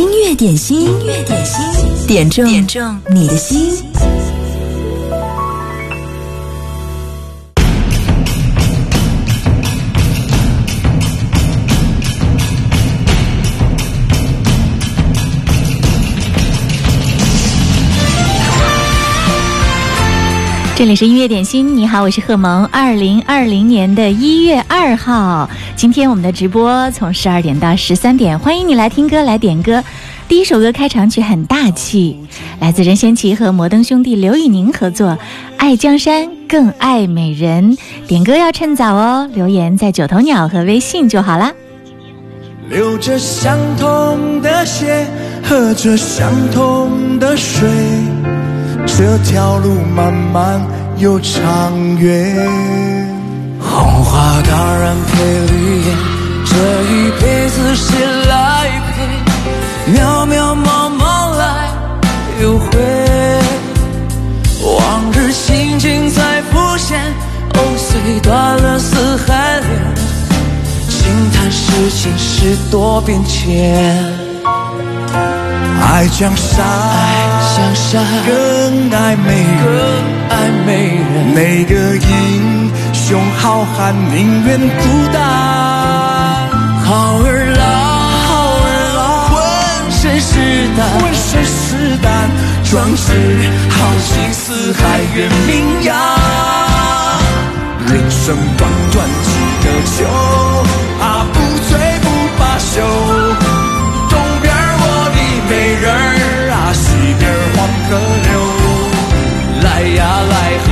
音乐点心，音乐点心，点中点中你的心。这里是音乐点心，你好，我是贺萌。二零二零年的一月二号，今天我们的直播从十二点到十三点，欢迎你来听歌，来点歌。第一首歌开场曲很大气，来自任贤齐和摩登兄弟刘宇宁合作，《爱江山更爱美人》。点歌要趁早哦，留言在九头鸟和微信就好啦。流着相同的血，喝着相同的水。这条路漫漫又长远，红花当然配绿叶，这一辈子谁来陪？渺渺茫茫来又回，往日情景再浮现，藕虽断了丝还连，轻叹世情事多变迁。爱江山，更爱美人，更爱美人。哪个英雄好汉宁愿孤单？好儿郎，好儿郎，浑身是胆，浑身是胆，壮志豪情四海远名扬。人生短短几个秋，啊，不醉不罢休。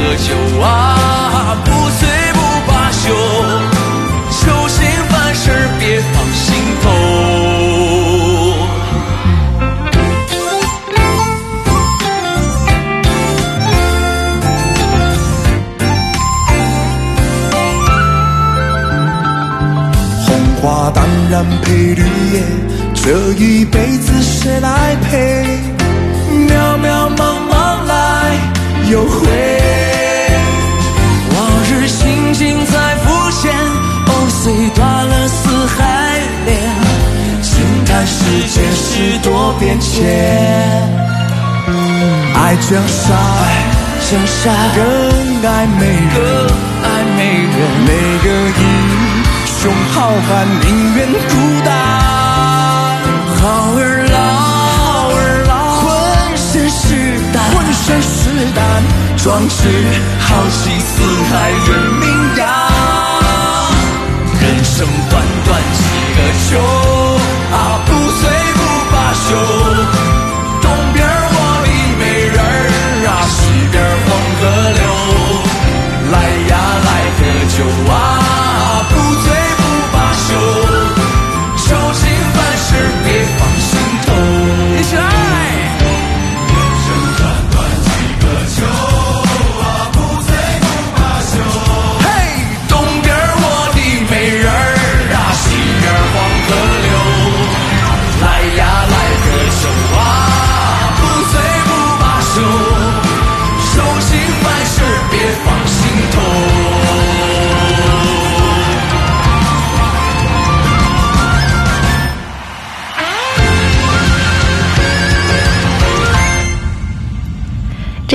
喝酒啊，不醉不罢休，酒醒犯事别放心头。红花当然配绿叶。这一辈子谁来陪？渺渺茫茫间事多变迁。爱江山，江山更爱美人，更爱美人。哪个英雄好汉宁愿孤单？好儿郎，好儿郎，浑身是胆，浑身是胆，壮志豪气四海远名扬。人生短短几个秋，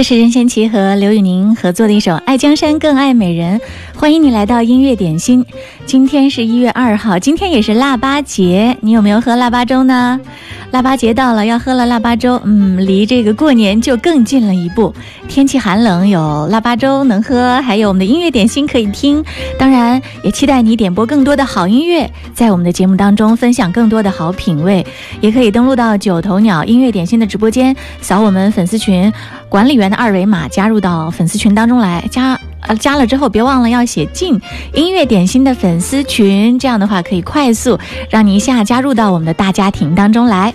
是任贤齐和刘宇宁合作的一首《爱江山更爱美人》，欢迎你来到音乐点心。今天是一月二号，今天也是腊八节，你有没有喝腊八粥呢？腊八节到了，要喝了腊八粥，嗯，离这个过年就更近了一步。天气寒冷，有腊八粥能喝，还有我们的音乐点心可以听。当然，也期待你点播更多的好音乐，在我们的节目当中分享更多的好品味。也可以登录到九头鸟音乐点心的直播间，扫我们粉丝群管理员的二维码，加入到粉丝群当中来。加呃加了之后，别忘了要写进音乐点心的粉丝群，这样的话可以快速让你一下加入到我们的大家庭当中来。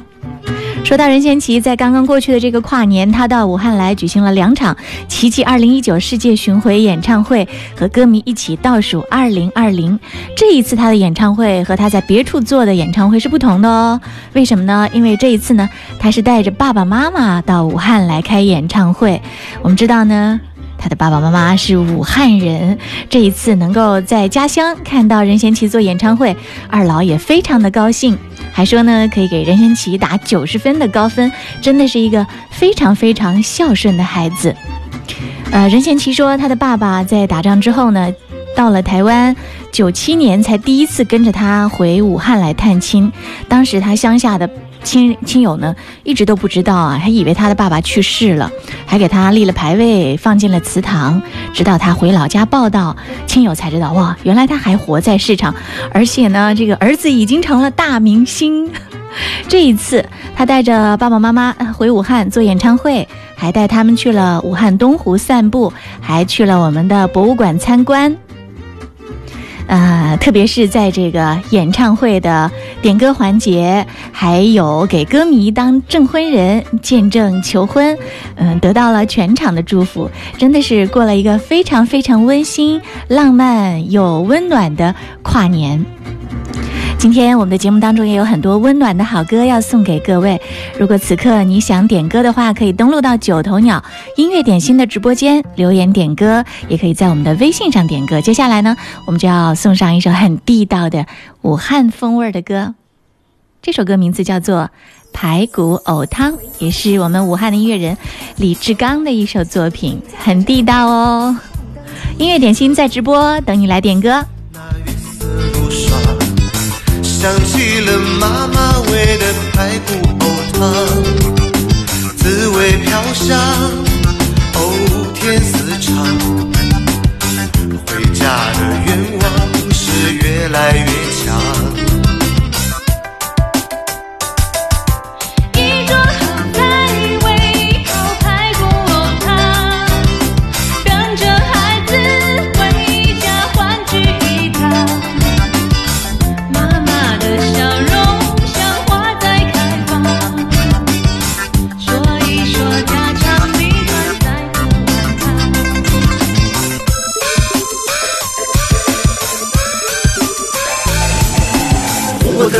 说到任贤齐，在刚刚过去的这个跨年，他到武汉来举行了两场“奇迹二零一九”世界巡回演唱会，和歌迷一起倒数二零二零。这一次他的演唱会和他在别处做的演唱会是不同的哦。为什么呢？因为这一次呢，他是带着爸爸妈妈到武汉来开演唱会。我们知道呢。他的爸爸妈妈是武汉人，这一次能够在家乡看到任贤齐做演唱会，二老也非常的高兴，还说呢可以给任贤齐打九十分的高分，真的是一个非常非常孝顺的孩子。呃，任贤齐说他的爸爸在打仗之后呢，到了台湾，九七年才第一次跟着他回武汉来探亲，当时他乡下的。亲亲友呢，一直都不知道啊，还以为他的爸爸去世了，还给他立了牌位，放进了祠堂。直到他回老家报道，亲友才知道，哇，原来他还活在世上，而且呢，这个儿子已经成了大明星。这一次，他带着爸爸妈妈回武汉做演唱会，还带他们去了武汉东湖散步，还去了我们的博物馆参观。呃，特别是在这个演唱会的点歌环节，还有给歌迷当证婚人见证求婚，嗯，得到了全场的祝福，真的是过了一个非常非常温馨、浪漫又温暖的跨年。今天我们的节目当中也有很多温暖的好歌要送给各位。如果此刻你想点歌的话，可以登录到九头鸟音乐点心的直播间留言点歌，也可以在我们的微信上点歌。接下来呢，我们就要送上一首很地道的武汉风味的歌。这首歌名字叫做《排骨藕汤》，也是我们武汉的音乐人李志刚的一首作品，很地道哦。音乐点心在直播，等你来点歌。想起了妈妈喂的排骨藕汤，滋味飘香，藕甜丝长。回家的愿望是越来越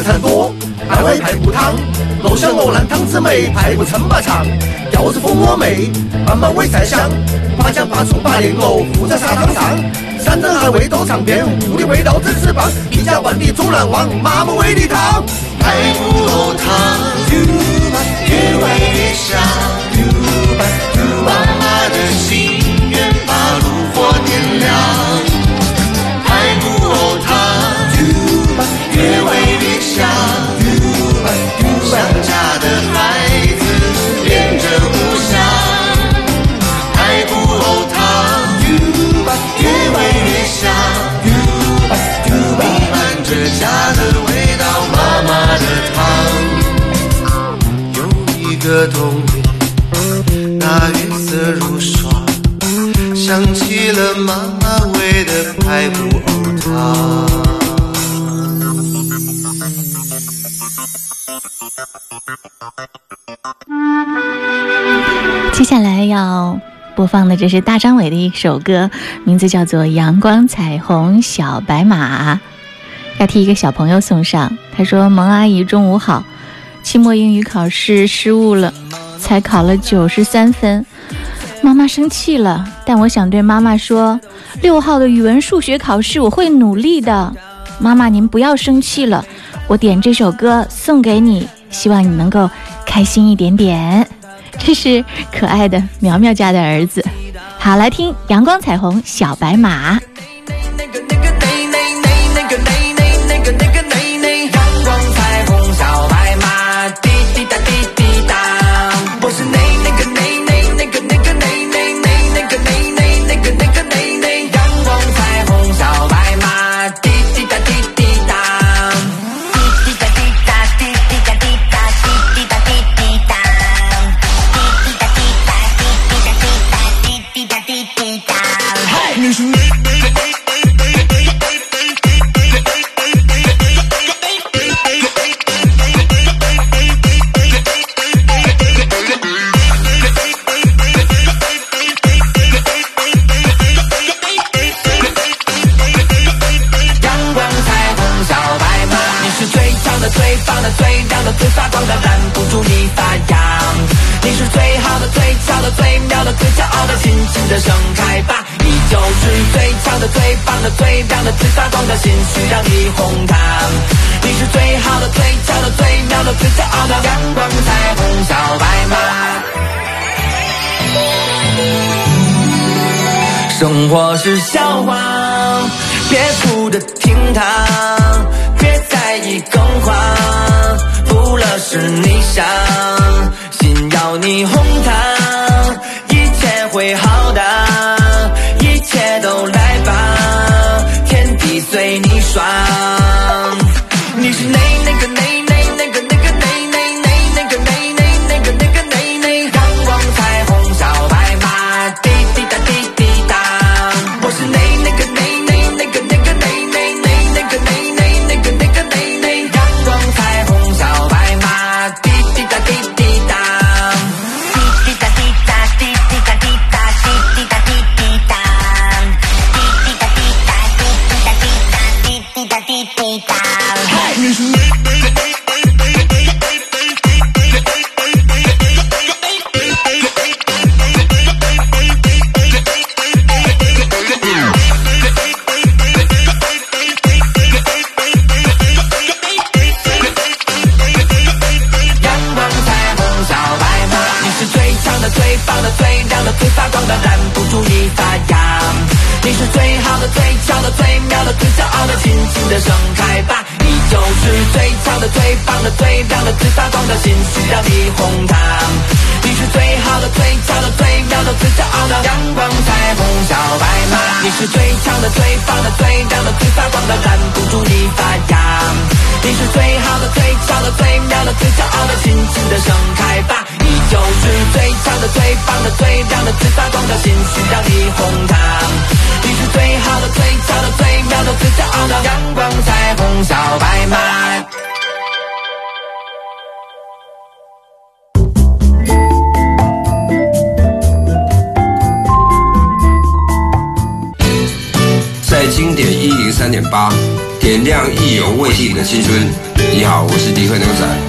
餐多，百味排骨汤，肉香鹅烂汤汁美，排骨称霸场，调子蜂窝美，慢慢煨菜香，八姜八葱八莲藕附在沙汤上，山珍海味都尝遍，屋里味道真是棒，一家万里总难忘，妈妈煨的汤，排骨汤，越煨越香，妈妈的心愿把炉火点亮。的童年，那月色如霜，想起了妈妈煨的排骨藕汤。接下来要播放的，这是大张伟的一首歌，名字叫做《阳光彩虹小白马》，要替一个小朋友送上。他说：“蒙阿姨，中午好。”期末英语考试失误了，才考了九十三分，妈妈生气了。但我想对妈妈说，六号的语文、数学考试我会努力的。妈妈，您不要生气了，我点这首歌送给你，希望你能够开心一点点。这是可爱的苗苗家的儿子。好，来听《阳光彩虹小白马》。生活是笑话，别哭着听它，别在意更换，不了是你傻，心要你哄它，一切会好的，一切都。最棒的、最亮的、最发光的，拦不住你发芽。你是最好的、最俏的、最妙的、最骄傲的，尽情的盛开吧！你就是最强的、最棒的、最亮的、最发光的，心需要你哄它。你是最好的、最俏的、最妙的、最骄傲的，阳光、彩虹、小白马。八点亮意犹未尽的青春。你好我是迪克牛仔。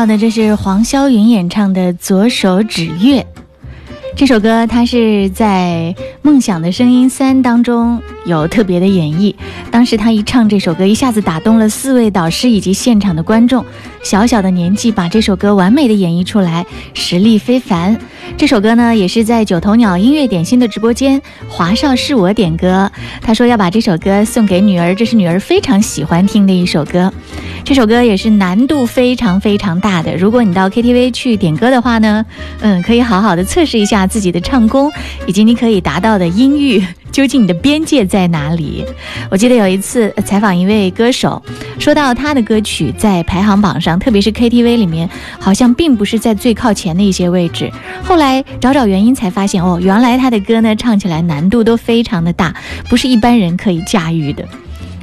到的，这是黄霄云演唱的《左手指月》。这首歌，他是在《梦想的声音三》当中有特别的演绎。当时他一唱这首歌，一下子打动了四位导师以及现场的观众。小小的年纪把这首歌完美的演绎出来，实力非凡。这首歌呢，也是在九头鸟音乐点心的直播间，华少是我点歌。他说要把这首歌送给女儿，这是女儿非常喜欢听的一首歌。这首歌也是难度非常非常大的。如果你到 KTV 去点歌的话呢，嗯，可以好好的测试一下自己的唱功，以及你可以达到的音域。究竟你的边界在哪里？我记得有一次采访一位歌手，说到他的歌曲在排行榜上，特别是 KTV 里面，好像并不是在最靠前的一些位置。后来找找原因，才发现哦，原来他的歌呢唱起来难度都非常的大，不是一般人可以驾驭的。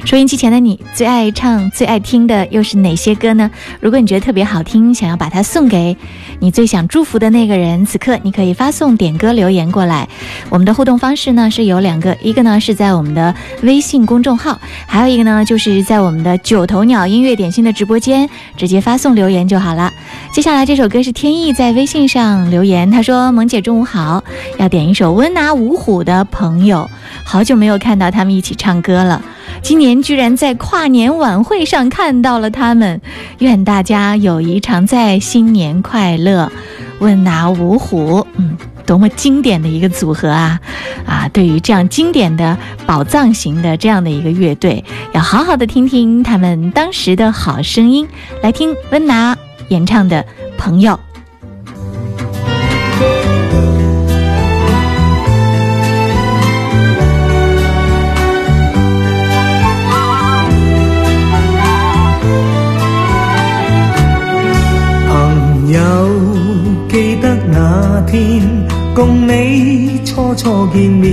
收音机前的你最爱唱、最爱听的又是哪些歌呢？如果你觉得特别好听，想要把它送给你最想祝福的那个人，此刻你可以发送点歌留言过来。我们的互动方式呢是有两个，一个呢是在我们的微信公众号，还有一个呢就是在我们的九头鸟音乐点心的直播间直接发送留言就好了。接下来这首歌是天意在微信上留言，他说：“萌姐中午好，要点一首温拿五虎的朋友，好久没有看到他们一起唱歌了。”今年居然在跨年晚会上看到了他们，愿大家友谊常在，新年快乐！问拿五虎，嗯，多么经典的一个组合啊！啊，对于这样经典的宝藏型的这样的一个乐队，要好好的听听他们当时的好声音，来听温拿演唱的《朋友》。天共你初初见面，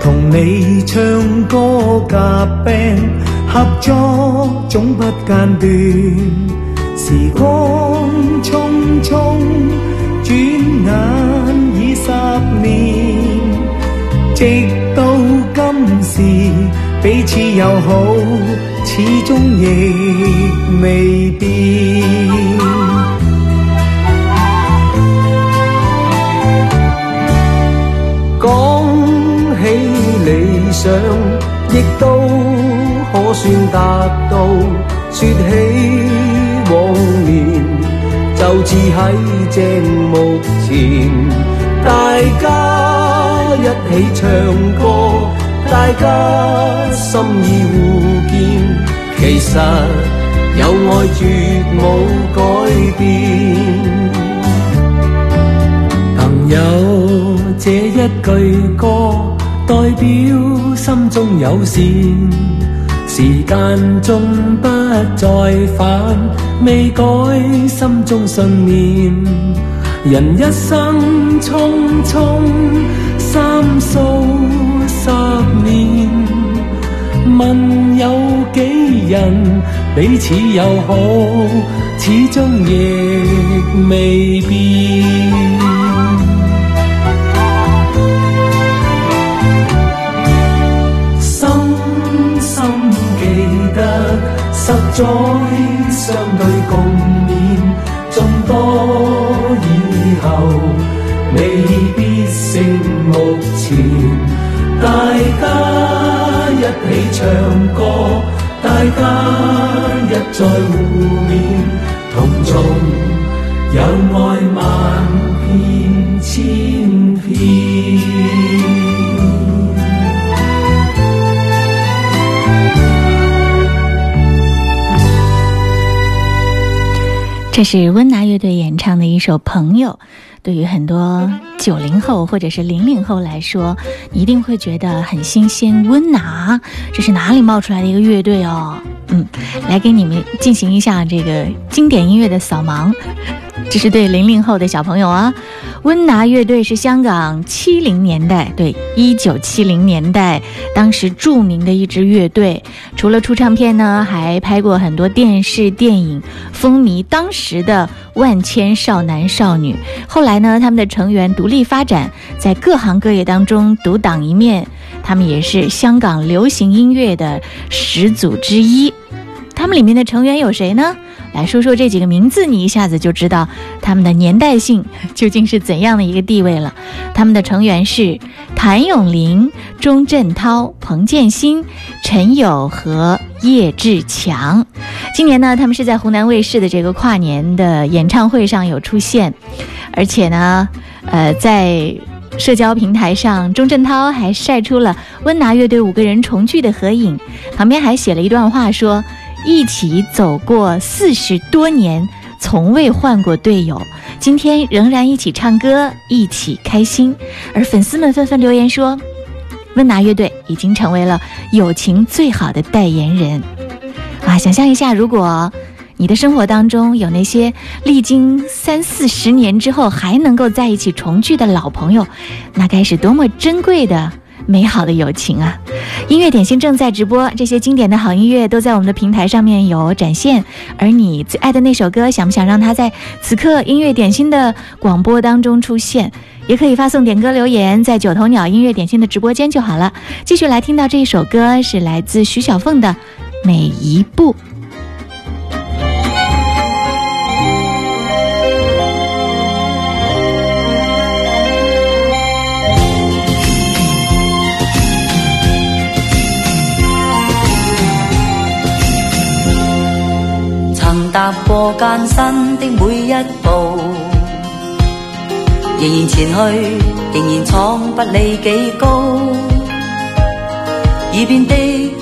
同你唱歌夹 band，合作总不间断。时光匆匆，转眼已十年，直到今时，彼此友好，始终亦未变。理想亦都可算达到，说起往年，就似喺正目前，大家一起唱歌，大家心意互见，其实有爱绝冇改变。朋友，这一句歌。代表心中有善，时间终不再返，未改心中信念。人一生匆匆，三数十年，问有几人彼此友好，始终亦未变。再相对共勉，众多以后未必胜目前。大家一起唱歌，大家一再互勉，同纵有爱万遍千这是温拿乐队演唱的一首《朋友》，对于很多九零后或者是零零后来说，一定会觉得很新鲜。温拿，这是哪里冒出来的一个乐队哦？嗯，来给你们进行一下这个经典音乐的扫盲。这是对零零后的小朋友啊。温拿乐队是香港七零年代，对，一九七零年代当时著名的一支乐队。除了出唱片呢，还拍过很多电视电影，风靡当时的万千少男少女。后来呢，他们的成员独立发展，在各行各业当中独当一面。他们也是香港流行音乐的始祖之一。他们里面的成员有谁呢？来说说这几个名字，你一下子就知道他们的年代性究竟是怎样的一个地位了。他们的成员是谭咏麟、钟镇涛、彭建新、陈友和叶志强。今年呢，他们是在湖南卫视的这个跨年的演唱会上有出现，而且呢，呃，在社交平台上，钟镇涛还晒出了温拿乐队五个人重聚的合影，旁边还写了一段话说。一起走过四十多年，从未换过队友，今天仍然一起唱歌，一起开心。而粉丝们纷纷留言说，温拿乐队已经成为了友情最好的代言人。啊，想象一下，如果你的生活当中有那些历经三四十年之后还能够在一起重聚的老朋友，那该是多么珍贵的！美好的友情啊！音乐点心正在直播，这些经典的好音乐都在我们的平台上面有展现。而你最爱的那首歌，想不想让它在此刻音乐点心的广播当中出现？也可以发送点歌留言，在九头鸟音乐点心的直播间就好了。继续来听到这一首歌，是来自徐小凤的《每一步》。踏过艰辛的每一步，仍然前去，仍然闯不理几高。耳边的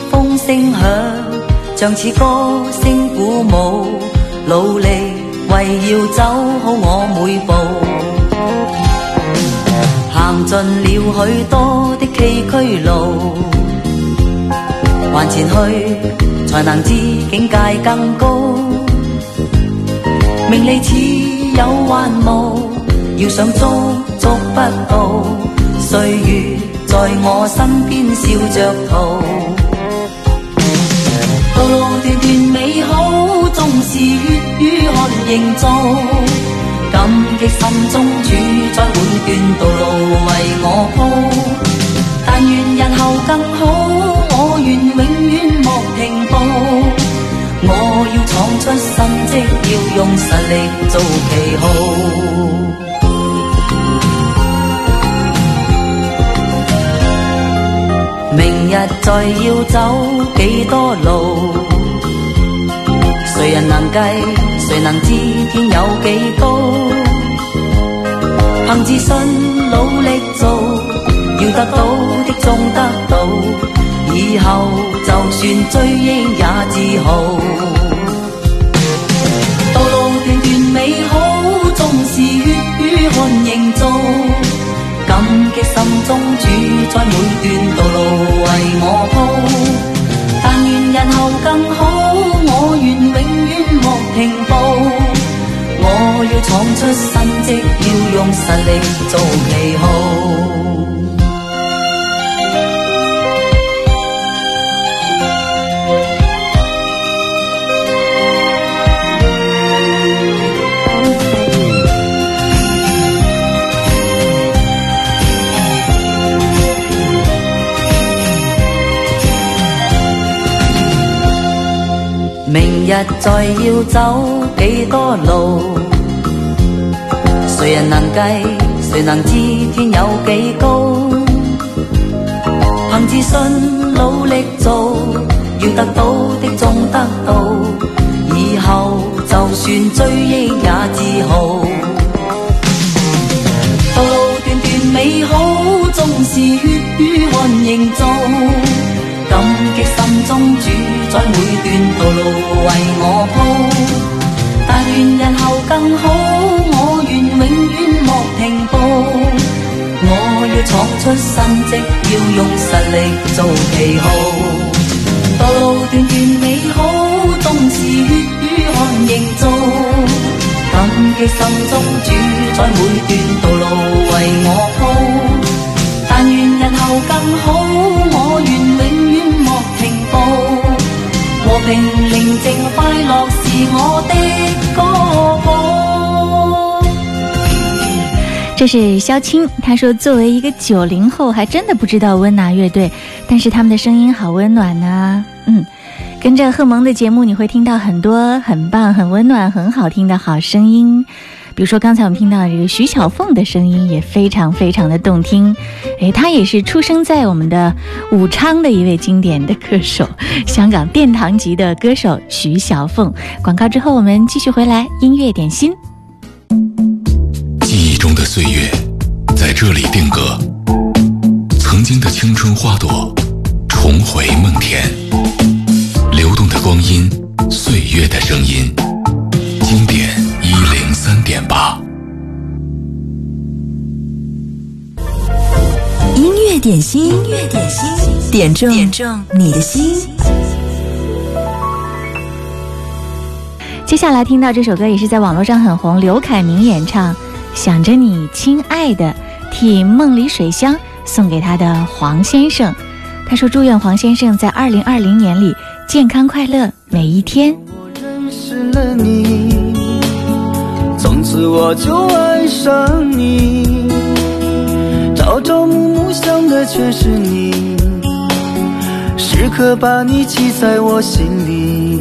风声响，像似歌声鼓舞，努力为要走好我每步。行尽了许多的崎岖路，还前去，才能知境界更高。名利似有幻雾，要想捉捉不到。岁月在我身边笑着逃，道路段段美好，纵是血与汗营造。感激心中主宰每段道路为我铺，但愿日后更好，我愿永远。要闯出新迹，要用实力做旗号。明日再要走几多路，谁人能计？谁能知天有几高？凭自信努力做，要得到的终得到。以后就算追忆也自豪，感激心中主宰每段道路为我铺，但愿日后更好，我愿永远莫停步。我要闯出新迹，要用实力做旗号。日再要走几多路，谁人能计？谁能知天有几高？凭自信努力做，要得到的终得到。以后就算追忆也自豪。道路段段美好，纵是血与汗营造。在每段道路为我铺，但愿日后更好，我愿永远莫停步。我要闯出新迹，要用实力做旗号。道路段段美好，纵是血与汗营造。感激心中主宰每段道路为我铺，但愿日后更好。我愿永远莫停步平宁静快乐是我的歌谱。这是肖青，他说：“作为一个九零后，还真的不知道温拿乐队，但是他们的声音好温暖呢。”嗯，跟着贺蒙的节目，你会听到很多很棒、很温暖、很好听的好声音。比如说，刚才我们听到这个徐小凤的声音也非常非常的动听。诶，她也是出生在我们的武昌的一位经典的歌手，香港殿堂级的歌手徐小凤。广告之后，我们继续回来音乐点心。记忆中的岁月在这里定格，曾经的青春花朵重回梦田，流动的光阴，岁月的声音，经典三点八。音乐点心，音乐点心，点中点中你的心。接下来听到这首歌也是在网络上很红，刘凯明演唱《想着你，亲爱的》，替梦里水乡送给他的黄先生。他说：“祝愿黄先生在二零二零年里健康快乐每一天。”我认识了你，从我就爱上你，朝朝暮暮想的全是你，时刻把你记在我心里，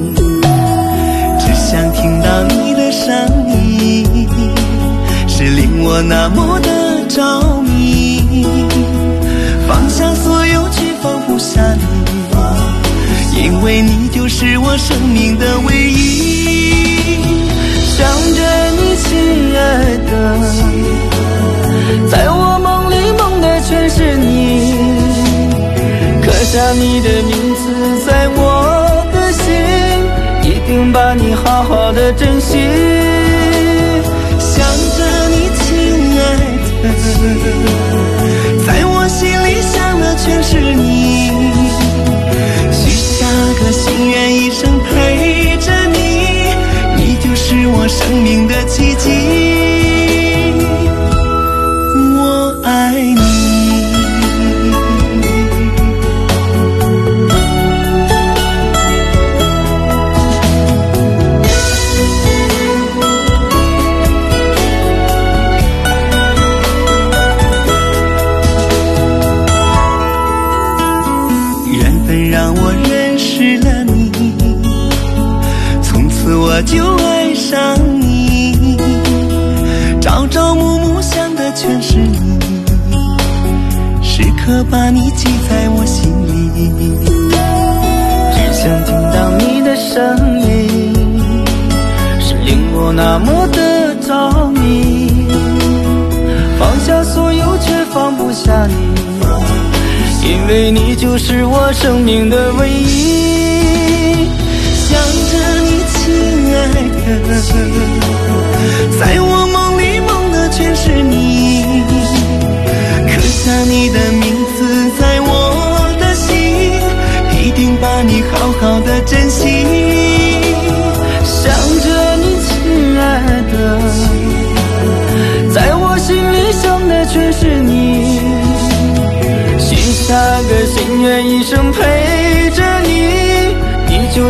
只想听到你的声音，是令我那么的着迷，放下所有却放不下你，因为你就是我生命的唯一。想着，亲爱的，在我梦里梦的全是你，刻下你的名字在我的心，一定把你好好的珍惜。想着你，亲爱的，在我心里想的全是你，许下个心愿，生命的奇迹。因为你就是我生命的唯一。想着你，亲爱的，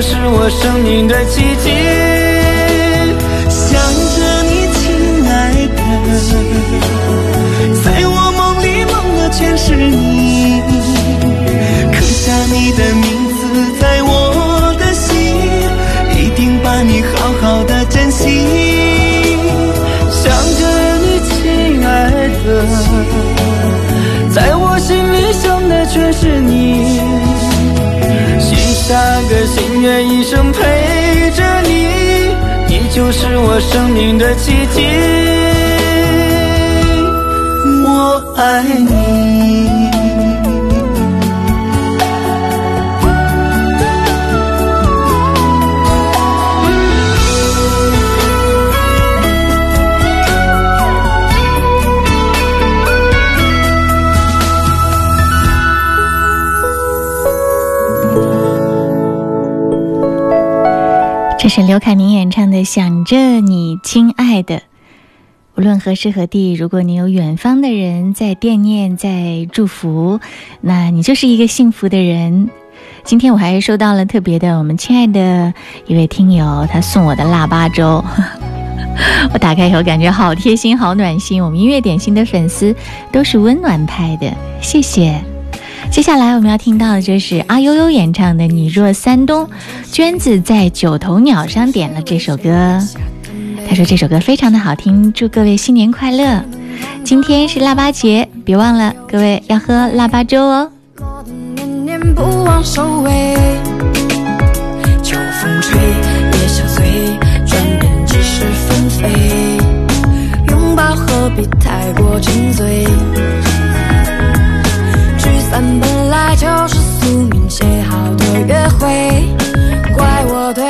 是我生命的奇迹。想着你，亲爱的，在我梦里梦的全是你，刻下你的名下个心愿，一生陪着你，你就是我生命的奇迹。我爱你。这是刘凯明演唱的《想着你，亲爱的》。无论何时何地，如果你有远方的人在惦念、在祝福，那你就是一个幸福的人。今天我还收到了特别的，我们亲爱的一位听友，他送我的腊八粥，我打开以后感觉好贴心、好暖心。我们音乐点心的粉丝都是温暖派的，谢谢。接下来我们要听到的就是阿悠悠演唱的《你若三冬》，娟子在九头鸟上点了这首歌。他说这首歌非常的好听，祝各位新年快乐！今天是腊八节，别忘了各位要喝腊八粥哦。不忘收尾，秋风吹，夜相随，转眼即是纷飞。拥抱何必太过沉醉？本来就是宿命写好的约会，怪我对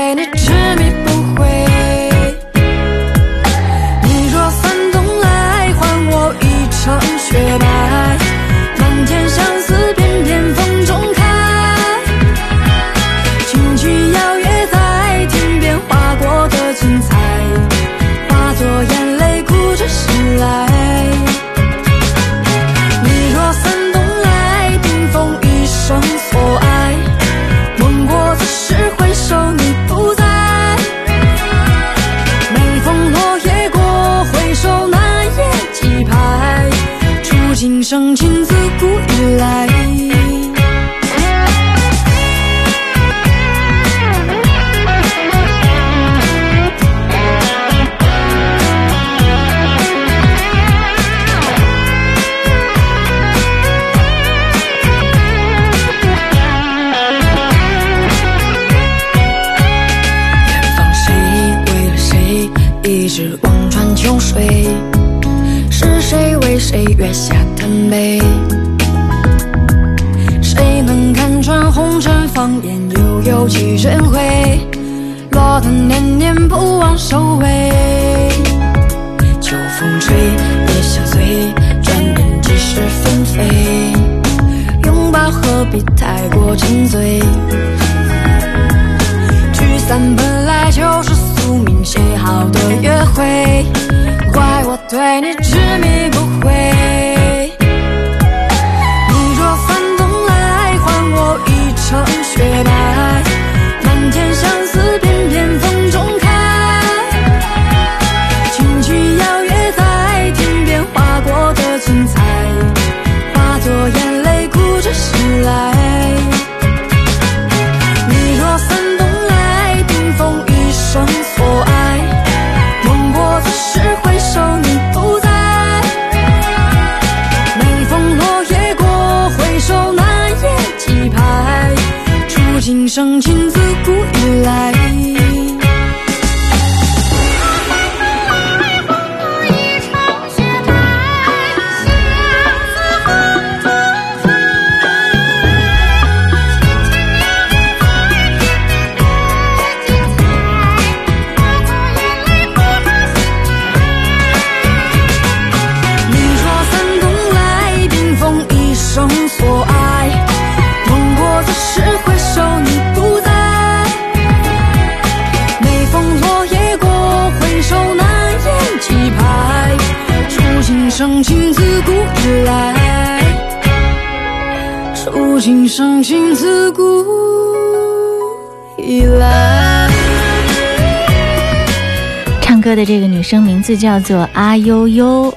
字叫做阿悠悠，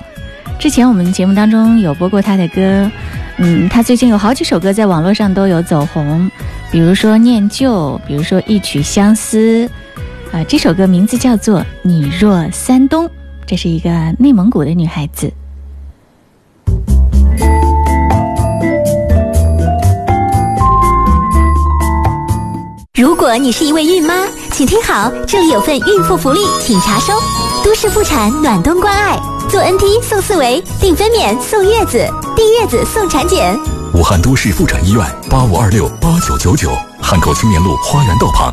之前我们节目当中有播过她的歌，嗯，她最近有好几首歌在网络上都有走红，比如说《念旧》，比如说《一曲相思》，啊、这首歌名字叫做《你若三冬》，这是一个内蒙古的女孩子。如果你是一位孕妈，请听好，这里有份孕妇福利，请查收。都市妇产暖冬关爱，做 NT 送四维，定分娩送月子，订月子送产检。武汉都市妇产医院八五二六八九九九，汉口青年路花园道旁。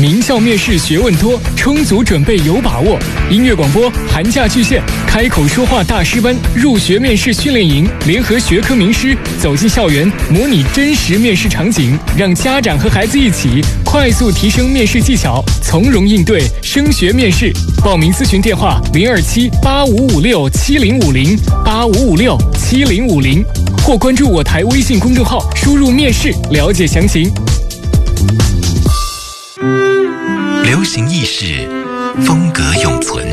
名校面试学问多，充足准备有把握。音乐广播寒假巨献，开口说话大师班入学面试训练营，联合学科名师走进校园，模拟真实面试场景，让家长和孩子一起快速提升面试技巧，从容应对升学面试。报名咨询电话：零二七八五五六七零五零八五五六七零五零，或关注我台微信公众号，输入面试了解详情。流行意识风格永存。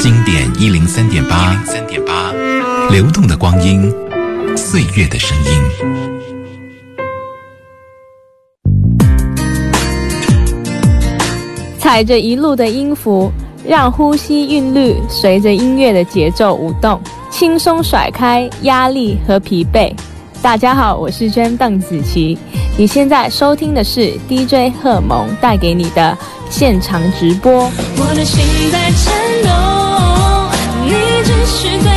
经典一零三点八一零三点八流动的光阴岁月的声音。踩着一路的音符让呼吸韵律随着音乐的节奏舞动轻松甩开压力和疲惫。大家好，我是娟邓紫棋。你现在收听的是 DJ 贺蒙带给你的现场直播。我的心在颤抖，你只是在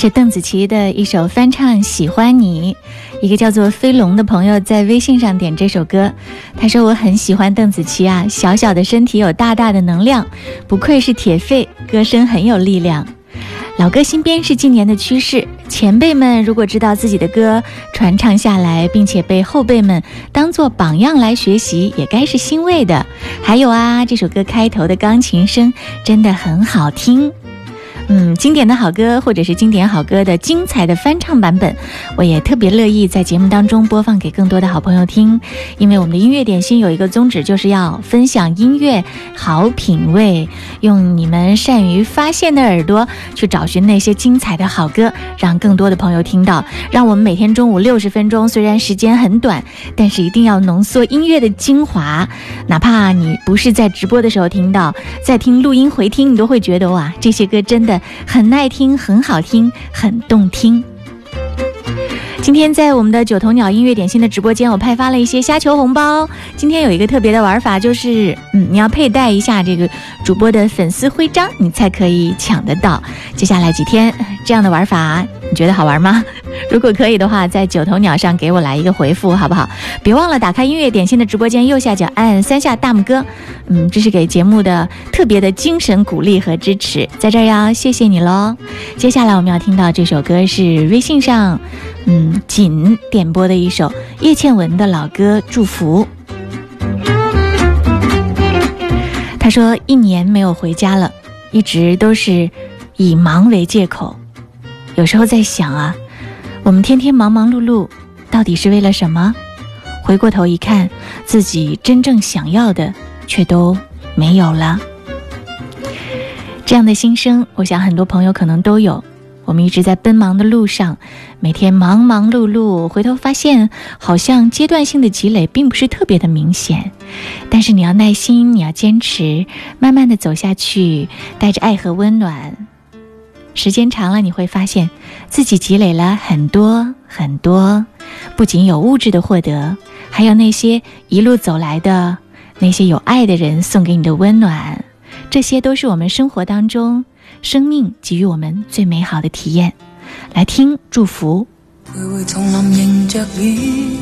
是邓紫棋的一首翻唱《喜欢你》，一个叫做飞龙的朋友在微信上点这首歌，他说我很喜欢邓紫棋啊，小小的身体有大大的能量，不愧是铁肺，歌声很有力量。老歌新编是近年的趋势，前辈们如果知道自己的歌传唱下来，并且被后辈们当做榜样来学习，也该是欣慰的。还有啊，这首歌开头的钢琴声真的很好听。嗯，经典的好歌或者是经典好歌的精彩的翻唱版本，我也特别乐意在节目当中播放给更多的好朋友听。因为我们的音乐点心有一个宗旨，就是要分享音乐好品味，用你们善于发现的耳朵去找寻那些精彩的好歌，让更多的朋友听到。让我们每天中午六十分钟，虽然时间很短，但是一定要浓缩音乐的精华。哪怕你不是在直播的时候听到，在听录音回听，你都会觉得哇，这些歌真的很耐听、很好听、很动听。今天在我们的九头鸟音乐点心的直播间，我派发了一些虾球红包。今天有一个特别的玩法，就是嗯，你要佩戴一下这个主播的粉丝徽章，你才可以抢得到。接下来几天这样的玩法，你觉得好玩吗？如果可以的话，在九头鸟上给我来一个回复，好不好？别忘了打开音乐点心的直播间右下角按三下大拇哥，嗯，这是给节目的特别的精神鼓励和支持，在这儿要谢谢你喽。接下来我们要听到这首歌是微信上，嗯，锦点播的一首叶倩文的老歌《祝福》。他说一年没有回家了，一直都是以忙为借口。有时候在想啊，我们天天忙忙碌碌，到底是为了什么？回过头一看，自己真正想要的却都没有了。这样的心声，我想很多朋友可能都有。我们一直在奔忙的路上，每天忙忙碌碌，回头发现好像阶段性的积累并不是特别的明显。但是你要耐心，你要坚持，慢慢的走下去，带着爱和温暖。时间长了，你会发现自己积累了很多很多，不仅有物质的获得，还有那些一路走来的那些有爱的人送给你的温暖，这些都是我们生活当中生命给予我们最美好的体验。来听祝福。徘徊丛林迎着雨，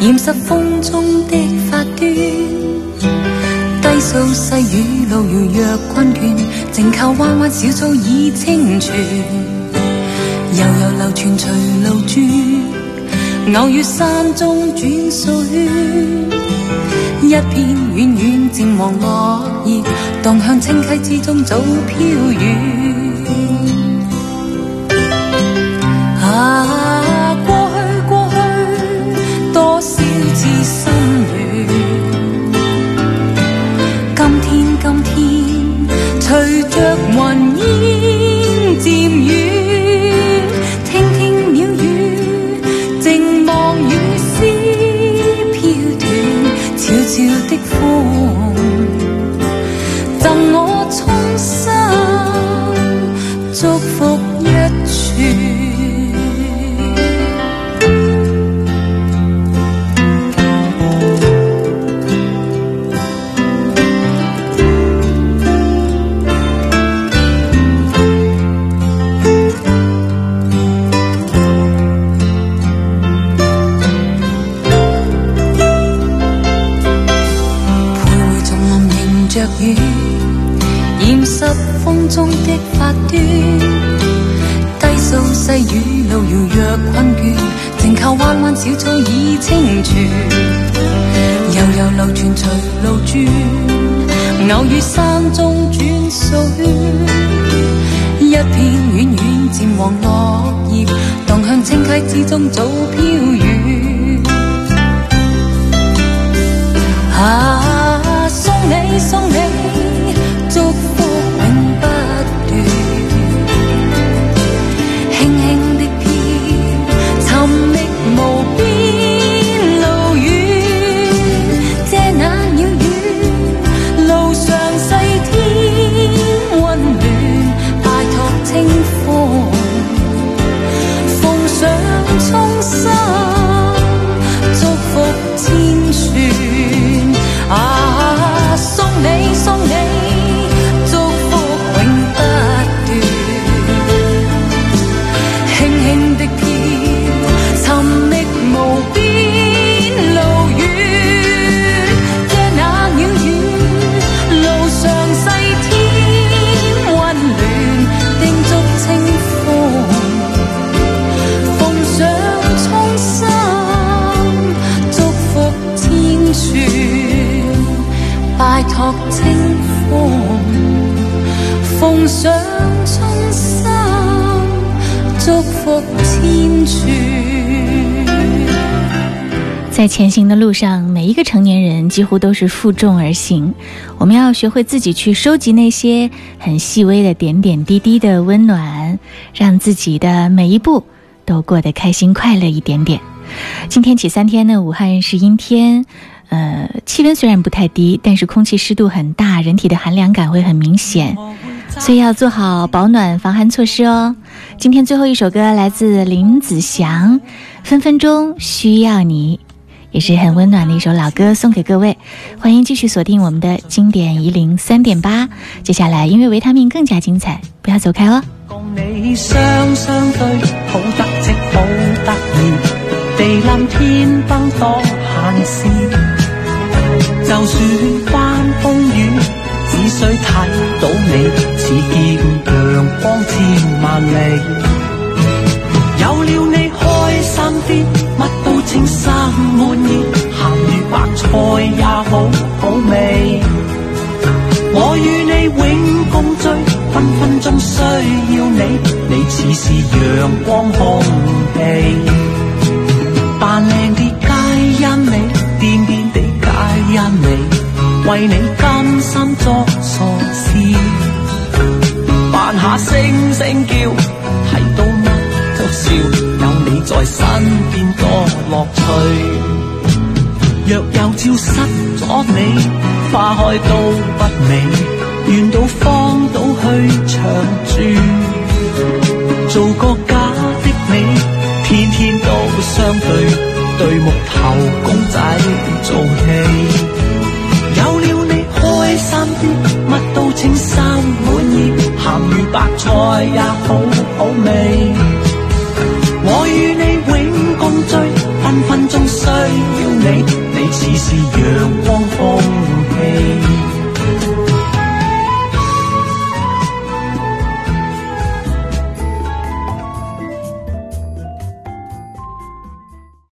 染湿风中的发端。低訴細雨，路遙若困倦，静靠彎彎小草已清泉。悠悠流傳隨路轉，偶遇山中轉數圈。一片遠遠漸黃落叶，荡向清溪之中早飄遠。啊，過去過去，多少次若云烟渐远，听听鸟语，静望雨丝飘断，悄悄的风。中转水一片软软渐黄落叶荡向清溪之中早飘在前行的路上，每一个成年人几乎都是负重而行。我们要学会自己去收集那些很细微的点点滴滴的温暖，让自己的每一步都过得开心快乐一点点。今天起三天呢，武汉是阴天，呃，气温虽然不太低，但是空气湿度很大，人体的寒凉感会很明显，所以要做好保暖防寒措施哦。今天最后一首歌来自林子祥，《分分钟需要你》。也是很温暖的一首老歌，送给各位。欢迎继续锁定我们的经典一零三点八，接下来音乐维他命更加精彩，不要走开哦。共你雙雙對，好得戚好得意，地冧天崩多閒事。就算翻風雨，只需睇到你，似見陽光千萬里。有了你開心啲，乜都稱心滿意，鹹魚白菜也好好味。我與你永共聚，分分鐘需要你，你似是陽光空氣。扮靚啲皆因你，癲癲地皆因你，為你甘心作傻事。扮下聲聲叫，在身邊多樂趣。若有朝失咗你，花開都不美，願到荒島去长住，做個假的你，天天都相對，對木頭公仔做戲。有了你開心啲，乜都称心滿意，鹹魚白菜也好好味。我愿分分钟需要你你似是阳光空气